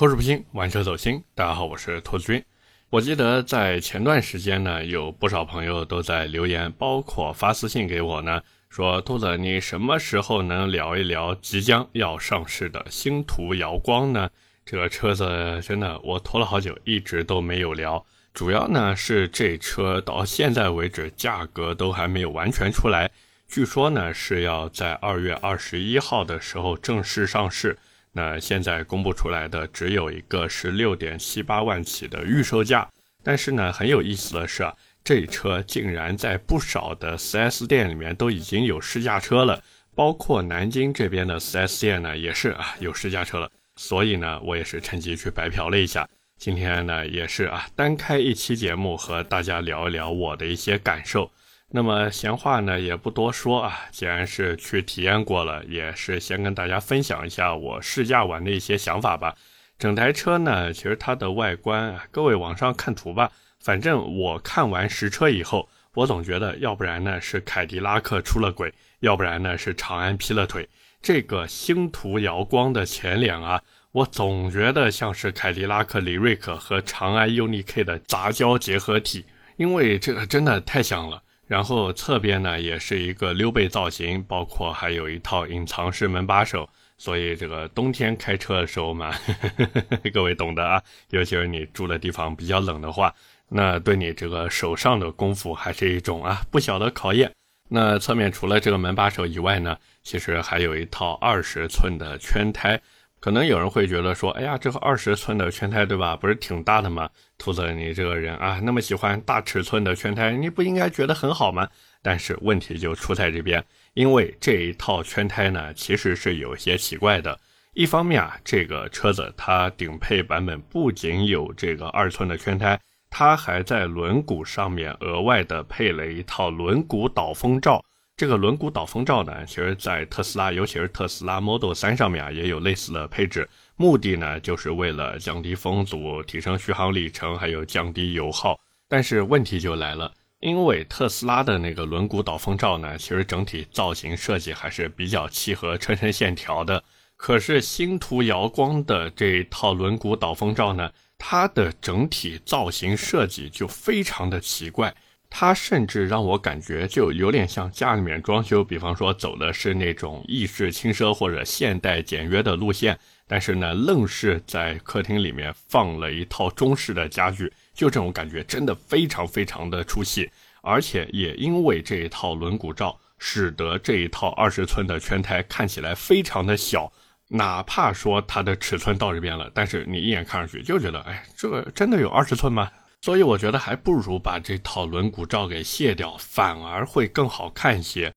口齿不清，玩车走心。大家好，我是兔子君。我记得在前段时间呢，有不少朋友都在留言，包括发私信给我呢，说兔子，你什么时候能聊一聊即将要上市的星途瑶光呢？这个车子真的我拖了好久，一直都没有聊。主要呢是这车到现在为止价格都还没有完全出来，据说呢是要在二月二十一号的时候正式上市。那现在公布出来的只有一个是六点七八万起的预售价，但是呢，很有意思的是啊，这车竟然在不少的 4S 店里面都已经有试驾车了，包括南京这边的 4S 店呢也是啊有试驾车了，所以呢，我也是趁机去白嫖了一下。今天呢，也是啊单开一期节目和大家聊一聊我的一些感受。那么闲话呢也不多说啊，既然是去体验过了，也是先跟大家分享一下我试驾完的一些想法吧。整台车呢，其实它的外观，各位网上看图吧。反正我看完实车以后，我总觉得，要不然呢是凯迪拉克出了轨，要不然呢是长安劈了腿。这个星途瑶光的前脸啊，我总觉得像是凯迪拉克李瑞克和长安 UNI-K 的杂交结合体，因为这个真的太像了。然后侧边呢也是一个溜背造型，包括还有一套隐藏式门把手，所以这个冬天开车的时候嘛，呵 呵各位懂得啊，尤其是你住的地方比较冷的话，那对你这个手上的功夫还是一种啊不小的考验。那侧面除了这个门把手以外呢，其实还有一套二十寸的圈胎。可能有人会觉得说，哎呀，这个二十寸的圈胎，对吧？不是挺大的吗？兔子，你这个人啊，那么喜欢大尺寸的圈胎，你不应该觉得很好吗？但是问题就出在这边，因为这一套圈胎呢，其实是有些奇怪的。一方面啊，这个车子它顶配版本不仅有这个二寸的圈胎，它还在轮毂上面额外的配了一套轮毂导风罩。这个轮毂导风罩呢，其实，在特斯拉，尤其是特斯拉 Model 3上面啊，也有类似的配置。目的呢，就是为了降低风阻、提升续航里程，还有降低油耗。但是问题就来了，因为特斯拉的那个轮毂导风罩呢，其实整体造型设计还是比较契合车身线条的。可是星途瑶光的这一套轮毂导风罩呢，它的整体造型设计就非常的奇怪。它甚至让我感觉就有点像家里面装修，比方说走的是那种意式轻奢或者现代简约的路线，但是呢，愣是在客厅里面放了一套中式的家具，就这种感觉真的非常非常的出戏。而且也因为这一套轮毂罩，使得这一套二十寸的圈台看起来非常的小，哪怕说它的尺寸到这边了，但是你一眼看上去就觉得，哎，这真的有二十寸吗？所以我觉得还不如把这套轮毂罩给卸掉，反而会更好看一些。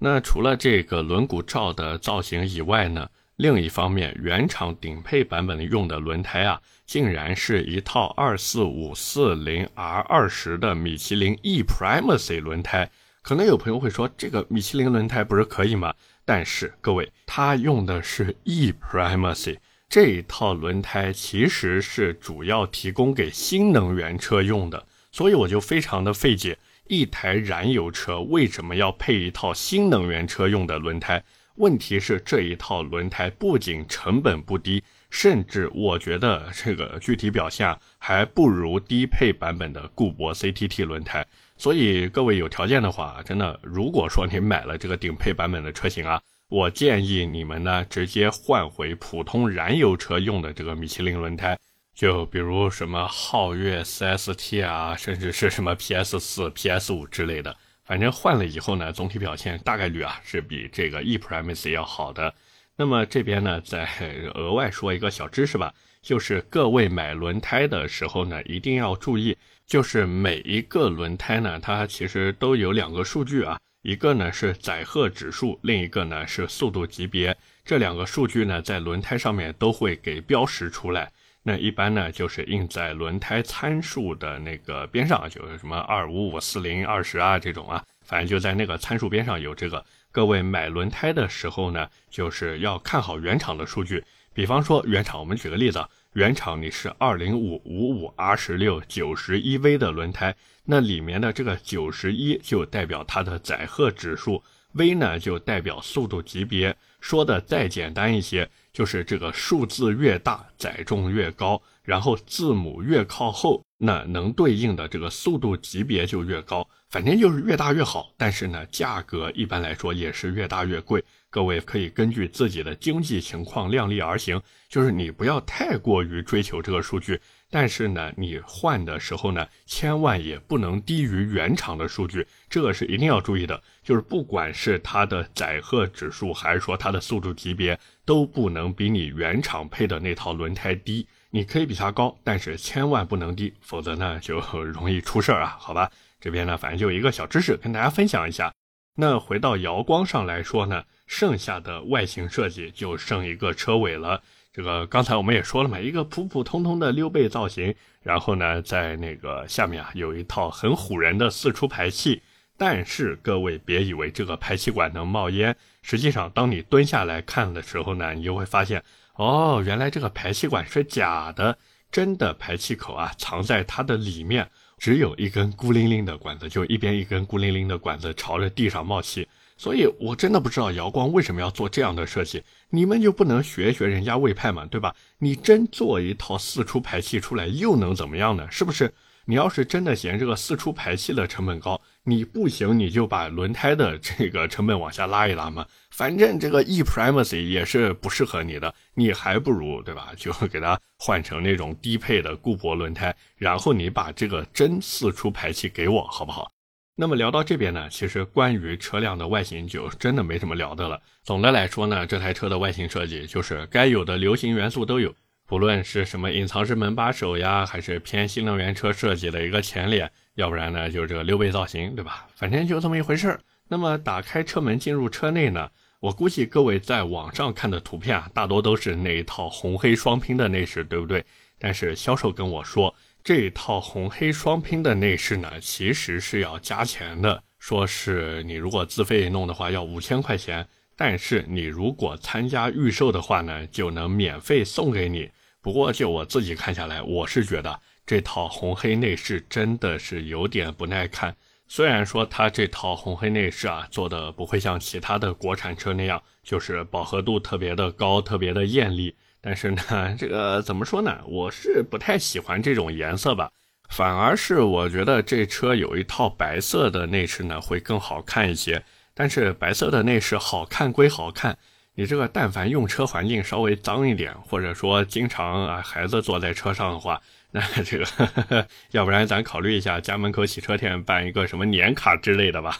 那除了这个轮毂罩的造型以外呢，另一方面，原厂顶配版本用的轮胎啊，竟然是一套二四五四零 R 二十的米其林 E Primacy 轮胎。可能有朋友会说，这个米其林轮胎不是可以吗？但是各位，它用的是 E Primacy。这一套轮胎其实是主要提供给新能源车用的，所以我就非常的费解，一台燃油车为什么要配一套新能源车用的轮胎？问题是这一套轮胎不仅成本不低，甚至我觉得这个具体表现还不如低配版本的固铂 CTT 轮胎。所以各位有条件的话，真的，如果说你买了这个顶配版本的车型啊。我建议你们呢，直接换回普通燃油车用的这个米其林轮胎，就比如什么皓月 4ST 啊，甚至是什么 PS4、PS5 之类的。反正换了以后呢，总体表现大概率啊是比这个 e Primacy 要好的。那么这边呢，再额外说一个小知识吧，就是各位买轮胎的时候呢，一定要注意，就是每一个轮胎呢，它其实都有两个数据啊。一个呢是载荷指数，另一个呢是速度级别。这两个数据呢在轮胎上面都会给标识出来。那一般呢就是印在轮胎参数的那个边上，就是什么二五五四零二十啊这种啊，反正就在那个参数边上有这个。各位买轮胎的时候呢，就是要看好原厂的数据。比方说原厂，我们举个例子，原厂你是二零五五五 R 十六九十一 V 的轮胎。那里面的这个九十一就代表它的载荷指数，V 呢就代表速度级别。说的再简单一些，就是这个数字越大，载重越高，然后字母越靠后，那能对应的这个速度级别就越高。反正就是越大越好，但是呢，价格一般来说也是越大越贵。各位可以根据自己的经济情况量力而行，就是你不要太过于追求这个数据，但是呢，你换的时候呢，千万也不能低于原厂的数据，这个是一定要注意的。就是不管是它的载荷指数，还是说它的速度级别，都不能比你原厂配的那套轮胎低。你可以比它高，但是千万不能低，否则呢就 容易出事儿啊，好吧？这边呢，反正就一个小知识跟大家分享一下。那回到瑶光上来说呢，剩下的外形设计就剩一个车尾了。这个刚才我们也说了嘛，一个普普通通的溜背造型，然后呢，在那个下面啊有一套很唬人的四出排气。但是各位别以为这个排气管能冒烟，实际上当你蹲下来看的时候呢，你就会发现，哦，原来这个排气管是假的，真的排气口啊藏在它的里面。只有一根孤零零的管子，就一边一根孤零零的管子朝着地上冒气，所以我真的不知道姚光为什么要做这样的设计。你们就不能学学人家魏派嘛，对吧？你真做一套四出排气出来，又能怎么样呢？是不是？你要是真的嫌这个四出排气的成本高，你不行，你就把轮胎的这个成本往下拉一拉嘛。反正这个 e primacy 也是不适合你的，你还不如对吧？就给它换成那种低配的固铂轮胎，然后你把这个真四出排气给我，好不好？那么聊到这边呢，其实关于车辆的外形就真的没什么聊的了。总的来说呢，这台车的外形设计就是该有的流行元素都有。不论是什么隐藏式门把手呀，还是偏新能源车设计的一个前脸，要不然呢就是这个溜背造型，对吧？反正就这么一回事儿。那么打开车门进入车内呢，我估计各位在网上看的图片啊，大多都是那一套红黑双拼的内饰，对不对？但是销售跟我说，这一套红黑双拼的内饰呢，其实是要加钱的，说是你如果自费弄的话要五千块钱。但是你如果参加预售的话呢，就能免费送给你。不过就我自己看下来，我是觉得这套红黑内饰真的是有点不耐看。虽然说它这套红黑内饰啊做的不会像其他的国产车那样，就是饱和度特别的高，特别的艳丽。但是呢，这个怎么说呢？我是不太喜欢这种颜色吧。反而是我觉得这车有一套白色的内饰呢，会更好看一些。但是白色的内饰好看归好看，你这个但凡用车环境稍微脏一点，或者说经常啊孩子坐在车上的话，那这个 要不然咱考虑一下家门口洗车店办一个什么年卡之类的吧。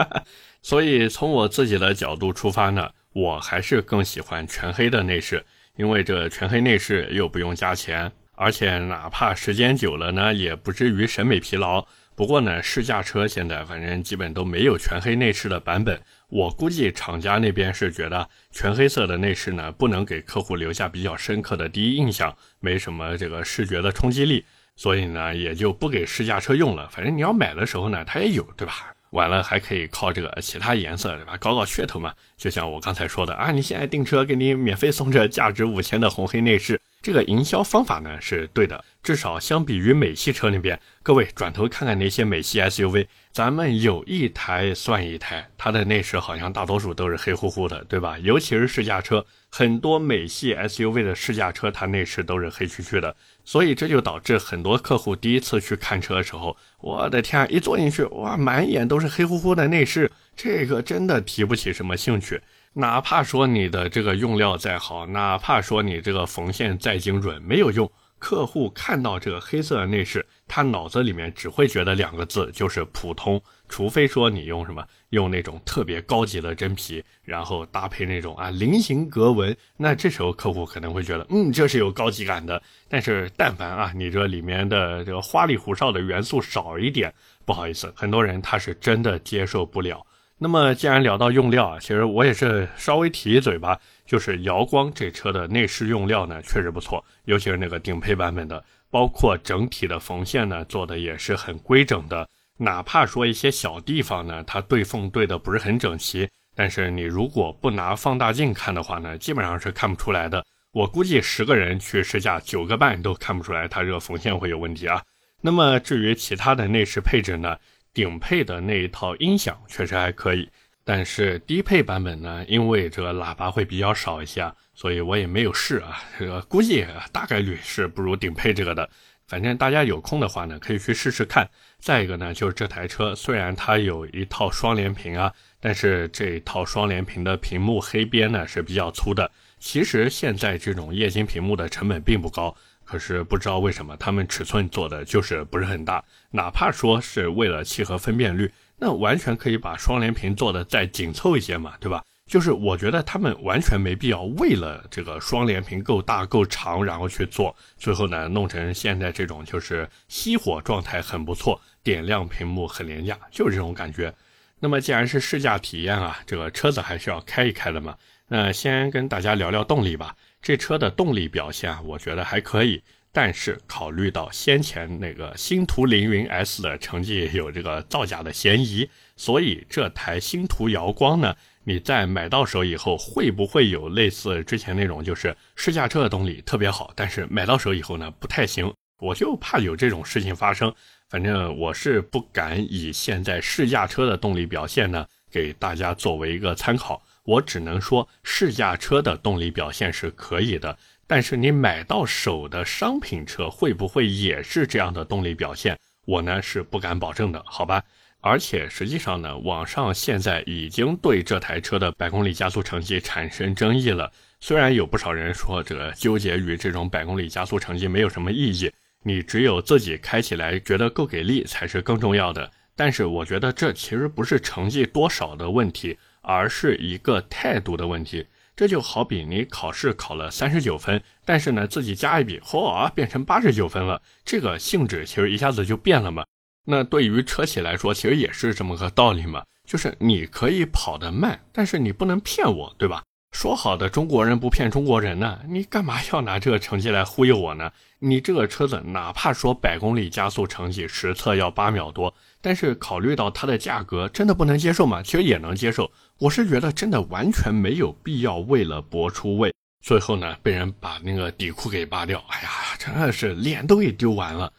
所以从我自己的角度出发呢，我还是更喜欢全黑的内饰，因为这全黑内饰又不用加钱，而且哪怕时间久了呢，也不至于审美疲劳。不过呢，试驾车现在反正基本都没有全黑内饰的版本。我估计厂家那边是觉得全黑色的内饰呢，不能给客户留下比较深刻的第一印象，没什么这个视觉的冲击力，所以呢，也就不给试驾车用了。反正你要买的时候呢，它也有，对吧？完了还可以靠这个其他颜色，对吧？搞搞噱头嘛。就像我刚才说的啊，你现在订车给你免费送这价值五千的红黑内饰。这个营销方法呢是对的，至少相比于美系车那边，各位转头看看那些美系 SUV，咱们有一台算一台，它的内饰好像大多数都是黑乎乎的，对吧？尤其是试驾车，很多美系 SUV 的试驾车，它内饰都是黑黢黢的，所以这就导致很多客户第一次去看车的时候，我的天，一坐进去，哇，满眼都是黑乎乎的内饰，这个真的提不起什么兴趣。哪怕说你的这个用料再好，哪怕说你这个缝线再精准，没有用。客户看到这个黑色的内饰，他脑子里面只会觉得两个字，就是普通。除非说你用什么，用那种特别高级的真皮，然后搭配那种啊菱形格纹，那这时候客户可能会觉得，嗯，这是有高级感的。但是但凡啊你这里面的这个花里胡哨的元素少一点，不好意思，很多人他是真的接受不了。那么，既然聊到用料啊，其实我也是稍微提一嘴吧。就是瑶光这车的内饰用料呢，确实不错，尤其是那个顶配版本的，包括整体的缝线呢，做的也是很规整的。哪怕说一些小地方呢，它对缝对的不是很整齐，但是你如果不拿放大镜看的话呢，基本上是看不出来的。我估计十个人去试驾，九个半都看不出来它这个缝线会有问题啊。那么至于其他的内饰配置呢？顶配的那一套音响确实还可以，但是低配版本呢，因为这个喇叭会比较少一些，所以我也没有试啊。这个估计大概率是不如顶配这个的。反正大家有空的话呢，可以去试试看。再一个呢，就是这台车虽然它有一套双联屏啊，但是这一套双联屏的屏幕黑边呢是比较粗的。其实现在这种液晶屏幕的成本并不高，可是不知道为什么他们尺寸做的就是不是很大。哪怕说是为了契合分辨率，那完全可以把双联屏做的再紧凑一些嘛，对吧？就是我觉得他们完全没必要为了这个双联屏够大够长，然后去做，最后呢弄成现在这种就是熄火状态很不错，点亮屏幕很廉价，就是这种感觉。那么既然是试驾体验啊，这个车子还是要开一开的嘛。那先跟大家聊聊动力吧。这车的动力表现啊，我觉得还可以，但是考虑到先前那个星途凌云 S 的成绩有这个造假的嫌疑，所以这台星途瑶光呢。你在买到手以后，会不会有类似之前那种，就是试驾车的动力特别好，但是买到手以后呢不太行？我就怕有这种事情发生。反正我是不敢以现在试驾车的动力表现呢给大家作为一个参考。我只能说试驾车的动力表现是可以的，但是你买到手的商品车会不会也是这样的动力表现？我呢是不敢保证的，好吧？而且实际上呢，网上现在已经对这台车的百公里加速成绩产生争议了。虽然有不少人说这个纠结于这种百公里加速成绩没有什么意义，你只有自己开起来觉得够给力才是更重要的。但是我觉得这其实不是成绩多少的问题，而是一个态度的问题。这就好比你考试考了三十九分，但是呢自己加一笔，嚯，变成八十九分了，这个性质其实一下子就变了嘛。那对于车企来说，其实也是这么个道理嘛，就是你可以跑得慢，但是你不能骗我，对吧？说好的中国人不骗中国人呢，你干嘛要拿这个成绩来忽悠我呢？你这个车子哪怕说百公里加速成绩实测要八秒多，但是考虑到它的价格，真的不能接受吗？其实也能接受，我是觉得真的完全没有必要为了博出位，最后呢被人把那个底裤给扒掉，哎呀，真的是脸都给丢完了。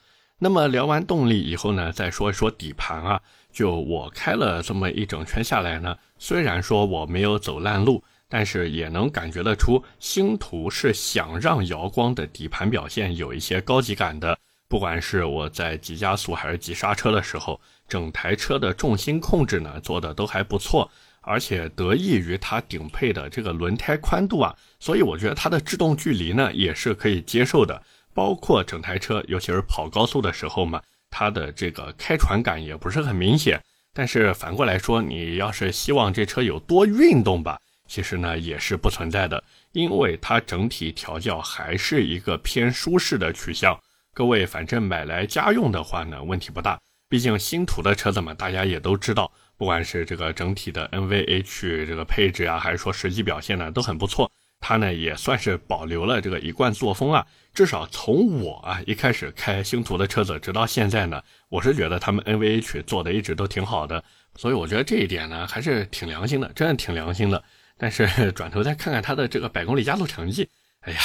那么聊完动力以后呢，再说一说底盘啊。就我开了这么一整圈下来呢，虽然说我没有走烂路，但是也能感觉得出，星途是想让瑶光的底盘表现有一些高级感的。不管是我在急加速还是急刹车的时候，整台车的重心控制呢做的都还不错，而且得益于它顶配的这个轮胎宽度啊，所以我觉得它的制动距离呢也是可以接受的。包括整台车，尤其是跑高速的时候嘛，它的这个开船感也不是很明显。但是反过来说，你要是希望这车有多运动吧，其实呢也是不存在的，因为它整体调教还是一个偏舒适的取向。各位反正买来家用的话呢，问题不大。毕竟星途的车子嘛，大家也都知道，不管是这个整体的 NVH 这个配置啊，还是说实际表现呢，都很不错。它呢也算是保留了这个一贯作风啊，至少从我啊一开始开星途的车子，直到现在呢，我是觉得他们 NVH 做的一直都挺好的，所以我觉得这一点呢还是挺良心的，真的挺良心的。但是 转头再看看它的这个百公里加速成绩，哎呀，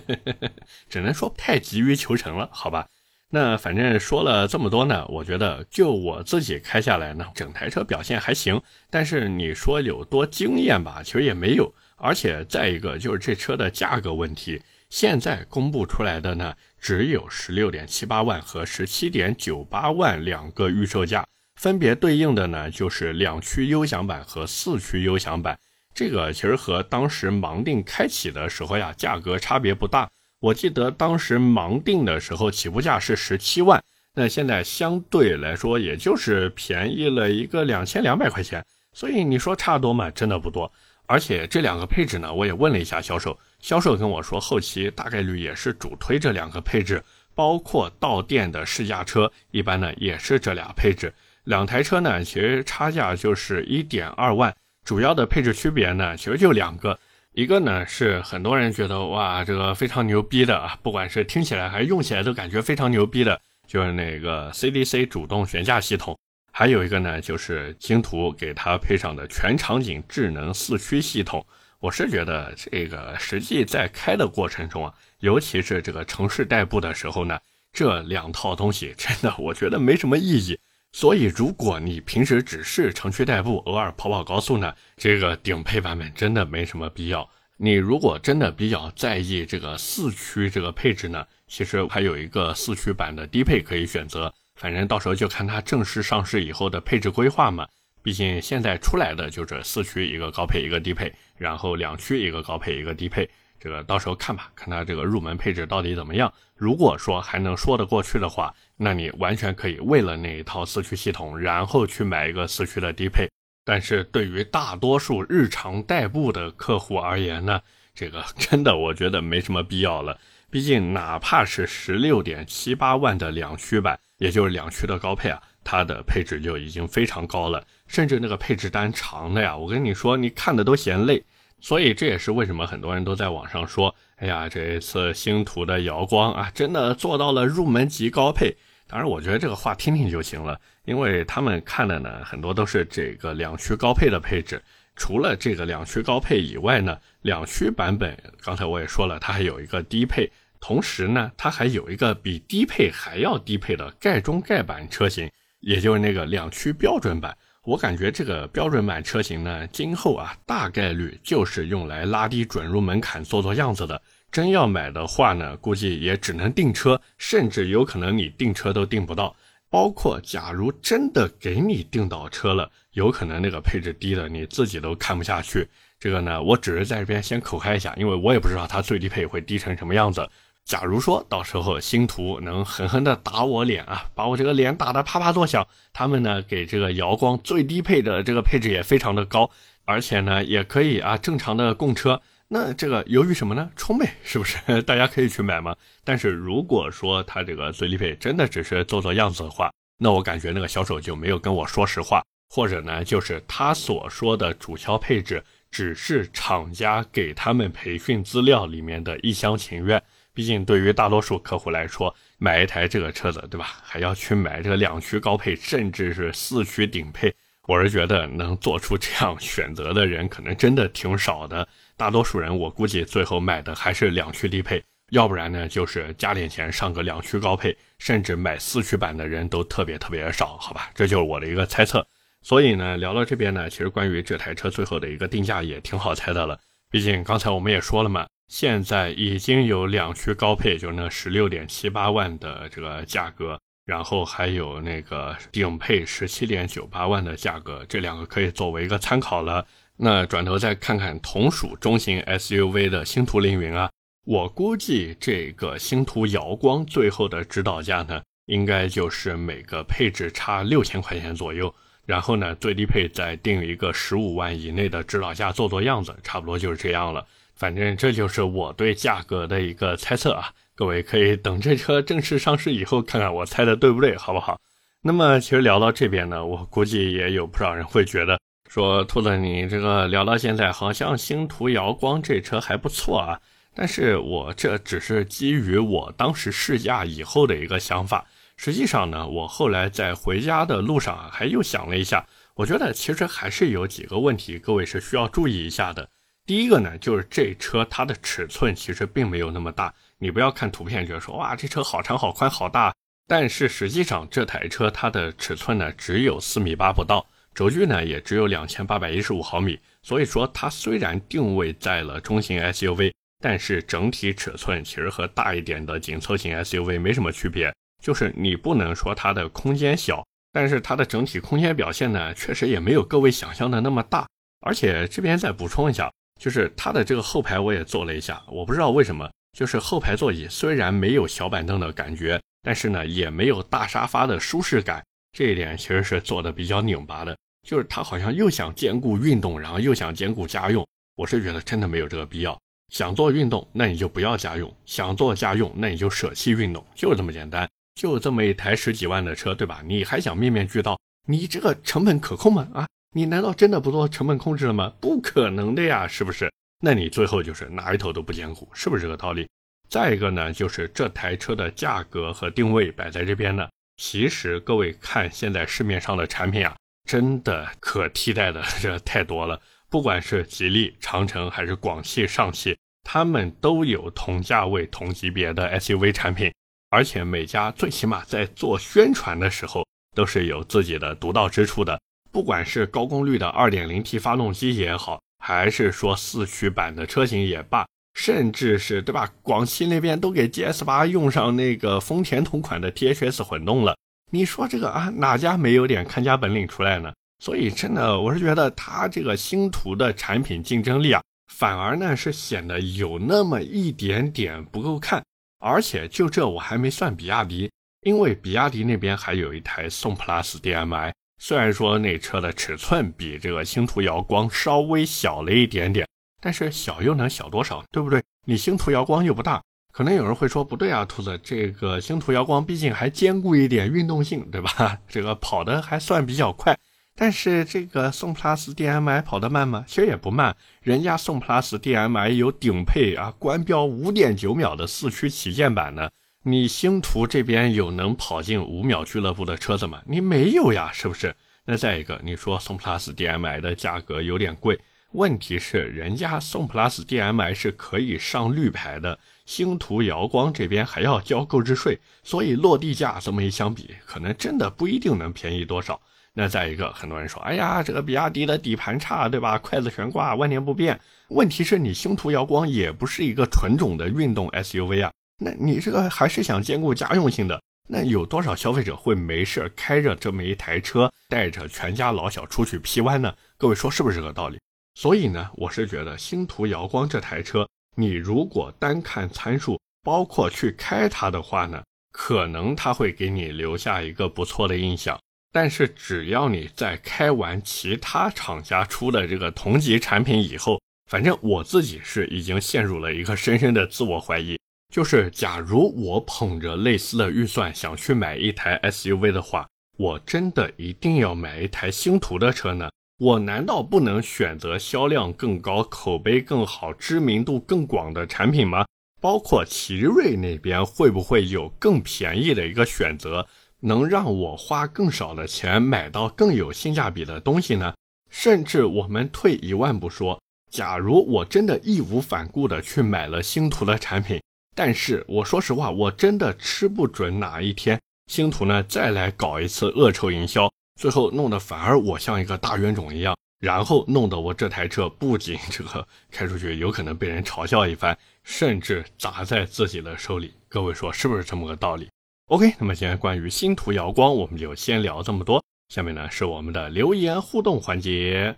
只能说太急于求成了，好吧？那反正说了这么多呢，我觉得就我自己开下来呢，整台车表现还行，但是你说有多惊艳吧，其实也没有。而且再一个就是这车的价格问题，现在公布出来的呢，只有十六点七八万和十七点九八万两个预售价，分别对应的呢就是两驱优享版和四驱优享版。这个其实和当时盲定开启的时候呀，价格差别不大。我记得当时盲定的时候起步价是十七万，那现在相对来说也就是便宜了一个两千两百块钱，所以你说差多吗？真的不多。而且这两个配置呢，我也问了一下销售，销售跟我说，后期大概率也是主推这两个配置，包括到店的试驾车，一般呢也是这俩配置。两台车呢，其实差价就是一点二万，主要的配置区别呢，其实就两个，一个呢是很多人觉得哇，这个非常牛逼的啊，不管是听起来还是用起来都感觉非常牛逼的，就是那个 CDC 主动悬架系统。还有一个呢，就是星途给它配上的全场景智能四驱系统。我是觉得这个实际在开的过程中啊，尤其是这个城市代步的时候呢，这两套东西真的我觉得没什么意义。所以如果你平时只是城区代步，偶尔跑跑高速呢，这个顶配版本真的没什么必要。你如果真的比较在意这个四驱这个配置呢，其实还有一个四驱版的低配可以选择。反正到时候就看它正式上市以后的配置规划嘛。毕竟现在出来的就是四驱一个高配一个低配，然后两驱一个高配一个低配。这个到时候看吧，看它这个入门配置到底怎么样。如果说还能说得过去的话，那你完全可以为了那一套四驱系统，然后去买一个四驱的低配。但是对于大多数日常代步的客户而言呢，这个 真的我觉得没什么必要了。毕竟哪怕是十六点七八万的两驱版，也就是两驱的高配啊，它的配置就已经非常高了，甚至那个配置单长的呀，我跟你说，你看的都嫌累。所以这也是为什么很多人都在网上说：“哎呀，这一次星途的瑶光啊，真的做到了入门级高配。”当然，我觉得这个话听听就行了，因为他们看的呢，很多都是这个两驱高配的配置。除了这个两驱高配以外呢，两驱版本刚才我也说了，它还有一个低配，同时呢，它还有一个比低配还要低配的盖中盖版车型，也就是那个两驱标准版。我感觉这个标准版车型呢，今后啊，大概率就是用来拉低准入门槛、做做样子的。真要买的话呢，估计也只能订车，甚至有可能你订车都订不到。包括假如真的给你订到车了，有可能那个配置低的你自己都看不下去。这个呢，我只是在这边先口嗨一下，因为我也不知道它最低配会低成什么样子。假如说到时候星途能狠狠的打我脸啊，把我这个脸打得啪啪作响，他们呢给这个瑶光最低配的这个配置也非常的高，而且呢也可以啊正常的供车，那这个犹豫什么呢？充呗，是不是？大家可以去买吗？但是如果说他这个最低配真的只是做做样子的话，那我感觉那个销售就没有跟我说实话，或者呢就是他所说的主销配置只是厂家给他们培训资料里面的一厢情愿。毕竟，对于大多数客户来说，买一台这个车子，对吧？还要去买这个两驱高配，甚至是四驱顶配。我是觉得能做出这样选择的人，可能真的挺少的。大多数人，我估计最后买的还是两驱低配，要不然呢，就是加点钱上个两驱高配，甚至买四驱版的人都特别特别少，好吧？这就是我的一个猜测。所以呢，聊到这边呢，其实关于这台车最后的一个定价也挺好猜的了。毕竟刚才我们也说了嘛。现在已经有两驱高配，就那十六点七八万的这个价格，然后还有那个顶配十七点九八万的价格，这两个可以作为一个参考了。那转头再看看同属中型 SUV 的星途凌云啊，我估计这个星途瑶光最后的指导价呢，应该就是每个配置差六千块钱左右，然后呢最低配再定一个十五万以内的指导价做做样子，差不多就是这样了。反正这就是我对价格的一个猜测啊，各位可以等这车正式上市以后看看我猜的对不对，好不好？那么其实聊到这边呢，我估计也有不少人会觉得说，兔子你这个聊到现在，好像星途瑶光这车还不错啊。但是我这只是基于我当时试驾以后的一个想法，实际上呢，我后来在回家的路上啊，还又想了一下，我觉得其实还是有几个问题，各位是需要注意一下的。第一个呢，就是这车它的尺寸其实并没有那么大，你不要看图片觉得说哇这车好长好宽好大，但是实际上这台车它的尺寸呢只有四米八不到，轴距呢也只有两千八百一十五毫米，所以说它虽然定位在了中型 SUV，但是整体尺寸其实和大一点的紧凑型 SUV 没什么区别，就是你不能说它的空间小，但是它的整体空间表现呢确实也没有各位想象的那么大，而且这边再补充一下。就是它的这个后排我也坐了一下，我不知道为什么，就是后排座椅虽然没有小板凳的感觉，但是呢也没有大沙发的舒适感，这一点其实是做的比较拧巴的。就是它好像又想兼顾运动，然后又想兼顾家用，我是觉得真的没有这个必要。想做运动，那你就不要家用；想做家用，那你就舍弃运动，就是这么简单。就这么一台十几万的车，对吧？你还想面面俱到，你这个成本可控吗？啊？你难道真的不做成本控制了吗？不可能的呀，是不是？那你最后就是哪一头都不兼顾，是不是这个道理？再一个呢，就是这台车的价格和定位摆在这边呢。其实各位看现在市面上的产品啊，真的可替代的 这太多了。不管是吉利、长城还是广汽、上汽，他们都有同价位、同级别的 SUV 产品，而且每家最起码在做宣传的时候。都是有自己的独到之处的。不管是高功率的 2.0T 发动机也好，还是说四驱版的车型也罢，甚至是对吧？广汽那边都给 GS8 用上那个丰田同款的 THS 混动了。你说这个啊，哪家没有点看家本领出来呢？所以真的，我是觉得它这个星途的产品竞争力啊，反而呢是显得有那么一点点不够看。而且就这我还没算比亚迪，因为比亚迪那边还有一台宋 PLUS DM-i，虽然说那车的尺寸比这个星途瑶光稍微小了一点点，但是小又能小多少，对不对？你星途瑶光又不大。可能有人会说不对啊，兔子，这个星途瑶光毕竟还兼顾一点运动性，对吧？这个跑的还算比较快。但是这个宋 PLUS DM-i 跑得慢吗？其实也不慢，人家宋 PLUS DM-i 有顶配啊，官标五点九秒的四驱旗舰版呢。你星途这边有能跑进五秒俱乐部的车子吗？你没有呀，是不是？那再一个，你说宋 PLUS DM-i 的价格有点贵，问题是人家宋 PLUS DM-i 是可以上绿牌的。星途瑶光这边还要交购置税，所以落地价这么一相比，可能真的不一定能便宜多少。那再一个，很多人说，哎呀，这个比亚迪的底盘差，对吧？筷子悬挂，万年不变。问题是你星途瑶光也不是一个纯种的运动 SUV 啊，那你这个还是想兼顾家用性的。那有多少消费者会没事开着这么一台车，带着全家老小出去 P 弯呢？各位说是不是这个道理？所以呢，我是觉得星途瑶光这台车。你如果单看参数，包括去开它的话呢，可能它会给你留下一个不错的印象。但是只要你在开完其他厂家出的这个同级产品以后，反正我自己是已经陷入了一个深深的自我怀疑。就是假如我捧着类似的预算想去买一台 SUV 的话，我真的一定要买一台星途的车呢？我难道不能选择销量更高、口碑更好、知名度更广的产品吗？包括奇瑞那边会不会有更便宜的一个选择，能让我花更少的钱买到更有性价比的东西呢？甚至我们退一万步说，假如我真的义无反顾的去买了星途的产品，但是我说实话，我真的吃不准哪一天星途呢再来搞一次恶臭营销。最后弄得反而我像一个大冤种一样，然后弄得我这台车不仅这个开出去有可能被人嘲笑一番，甚至砸在自己的手里。各位说是不是这么个道理？OK，那么现在关于星途瑶光，我们就先聊这么多。下面呢是我们的留言互动环节。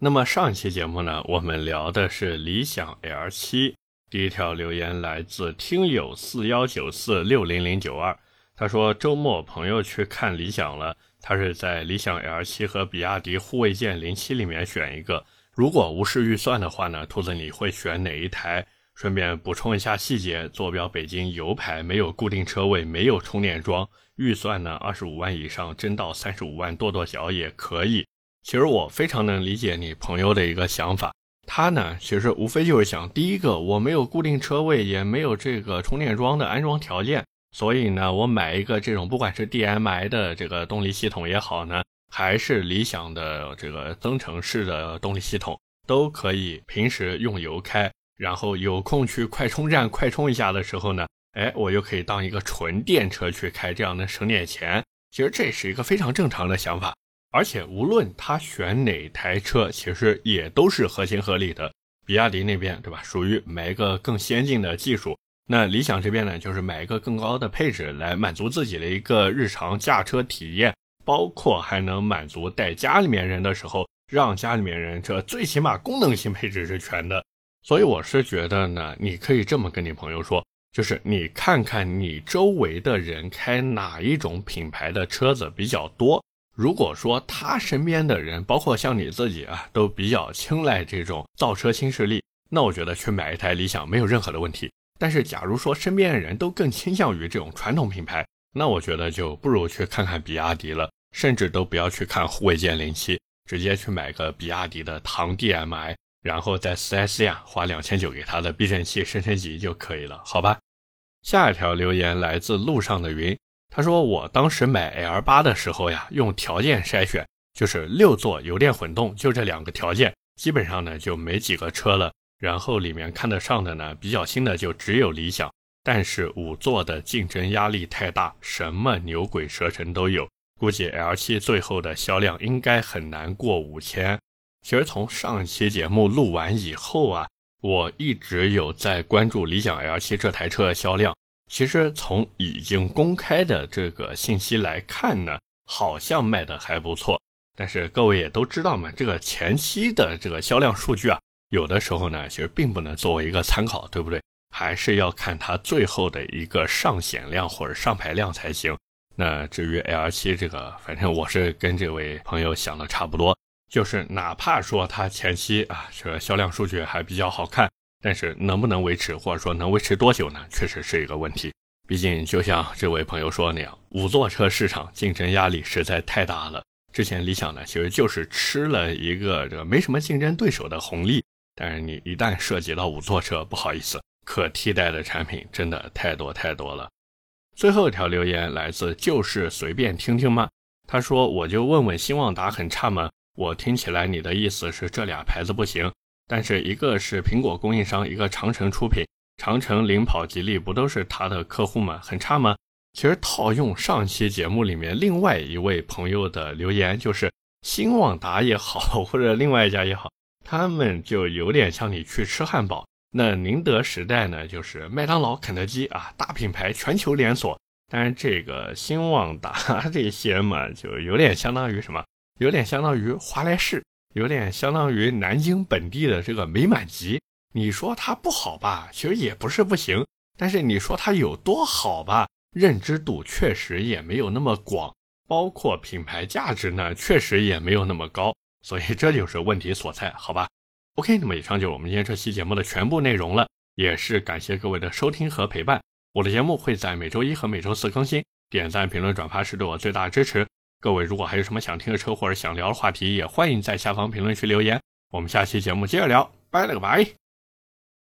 那么上一期节目呢，我们聊的是理想 L7。第一条留言来自听友四幺九四六零零九二，他说周末朋友去看理想了。他是在理想 L7 和比亚迪护卫舰零七里面选一个。如果无视预算的话呢，兔子你会选哪一台？顺便补充一下细节：坐标北京，油牌，没有固定车位，没有充电桩。预算呢，二十五万以上，真到三十五万跺跺脚也可以。其实我非常能理解你朋友的一个想法，他呢其实无非就是想，第一个我没有固定车位，也没有这个充电桩的安装条件。所以呢，我买一个这种，不管是 DMI 的这个动力系统也好呢，还是理想的这个增程式的动力系统，都可以平时用油开，然后有空去快充站快充一下的时候呢，哎，我又可以当一个纯电车去开，这样能省点钱。其实这是一个非常正常的想法，而且无论他选哪台车，其实也都是合情合理的。比亚迪那边对吧，属于买一个更先进的技术。那理想这边呢，就是买一个更高的配置来满足自己的一个日常驾车体验，包括还能满足带家里面人的时候，让家里面人这最起码功能性配置是全的。所以我是觉得呢，你可以这么跟你朋友说，就是你看看你周围的人开哪一种品牌的车子比较多，如果说他身边的人，包括像你自己啊，都比较青睐这种造车新势力，那我觉得去买一台理想没有任何的问题。但是，假如说身边的人都更倾向于这种传统品牌，那我觉得就不如去看看比亚迪了，甚至都不要去看护卫舰零七，直接去买个比亚迪的唐 DM-i，然后在 4S 店花两千九给它的避震器升升级就可以了，好吧？下一条留言来自路上的云，他说我当时买 L 八的时候呀，用条件筛选，就是六座油电混动，就这两个条件，基本上呢就没几个车了。然后里面看得上的呢，比较新的就只有理想，但是五座的竞争压力太大，什么牛鬼蛇神都有。估计 L7 最后的销量应该很难过五千。其实从上期节目录完以后啊，我一直有在关注理想 L7 这台车的销量。其实从已经公开的这个信息来看呢，好像卖的还不错。但是各位也都知道嘛，这个前期的这个销量数据啊，有的时候呢，其实并不能作为一个参考，对不对？还是要看它最后的一个上显量或者上牌量才行。那至于 L7 这个，反正我是跟这位朋友想的差不多，就是哪怕说它前期啊这个销量数据还比较好看，但是能不能维持，或者说能维持多久呢？确实是一个问题。毕竟就像这位朋友说的那样，五座车市场竞争压力实在太大了。之前理想呢，其实就是吃了一个这个没什么竞争对手的红利，但是你一旦涉及到五座车，不好意思。可替代的产品真的太多太多了。最后一条留言来自就是随便听听吗？他说：“我就问问新旺达很差吗？我听起来你的意思是这俩牌子不行，但是一个是苹果供应商，一个长城出品，长城、领跑、吉利不都是他的客户吗？很差吗？”其实套用上期节目里面另外一位朋友的留言，就是新旺达也好，或者另外一家也好，他们就有点像你去吃汉堡。那宁德时代呢，就是麦当劳、肯德基啊，大品牌全球连锁。当然，这个新旺达这些嘛，就有点相当于什么？有点相当于华莱士，有点相当于南京本地的这个美满级。你说它不好吧？其实也不是不行。但是你说它有多好吧？认知度确实也没有那么广，包括品牌价值呢，确实也没有那么高。所以这就是问题所在，好吧？OK，那么以上就是我们今天这期节目的全部内容了，也是感谢各位的收听和陪伴。我的节目会在每周一和每周四更新，点赞、评论、转发是对我最大的支持。各位如果还有什么想听的车或者想聊的话题，也欢迎在下方评论区留言。我们下期节目接着聊，拜了个拜。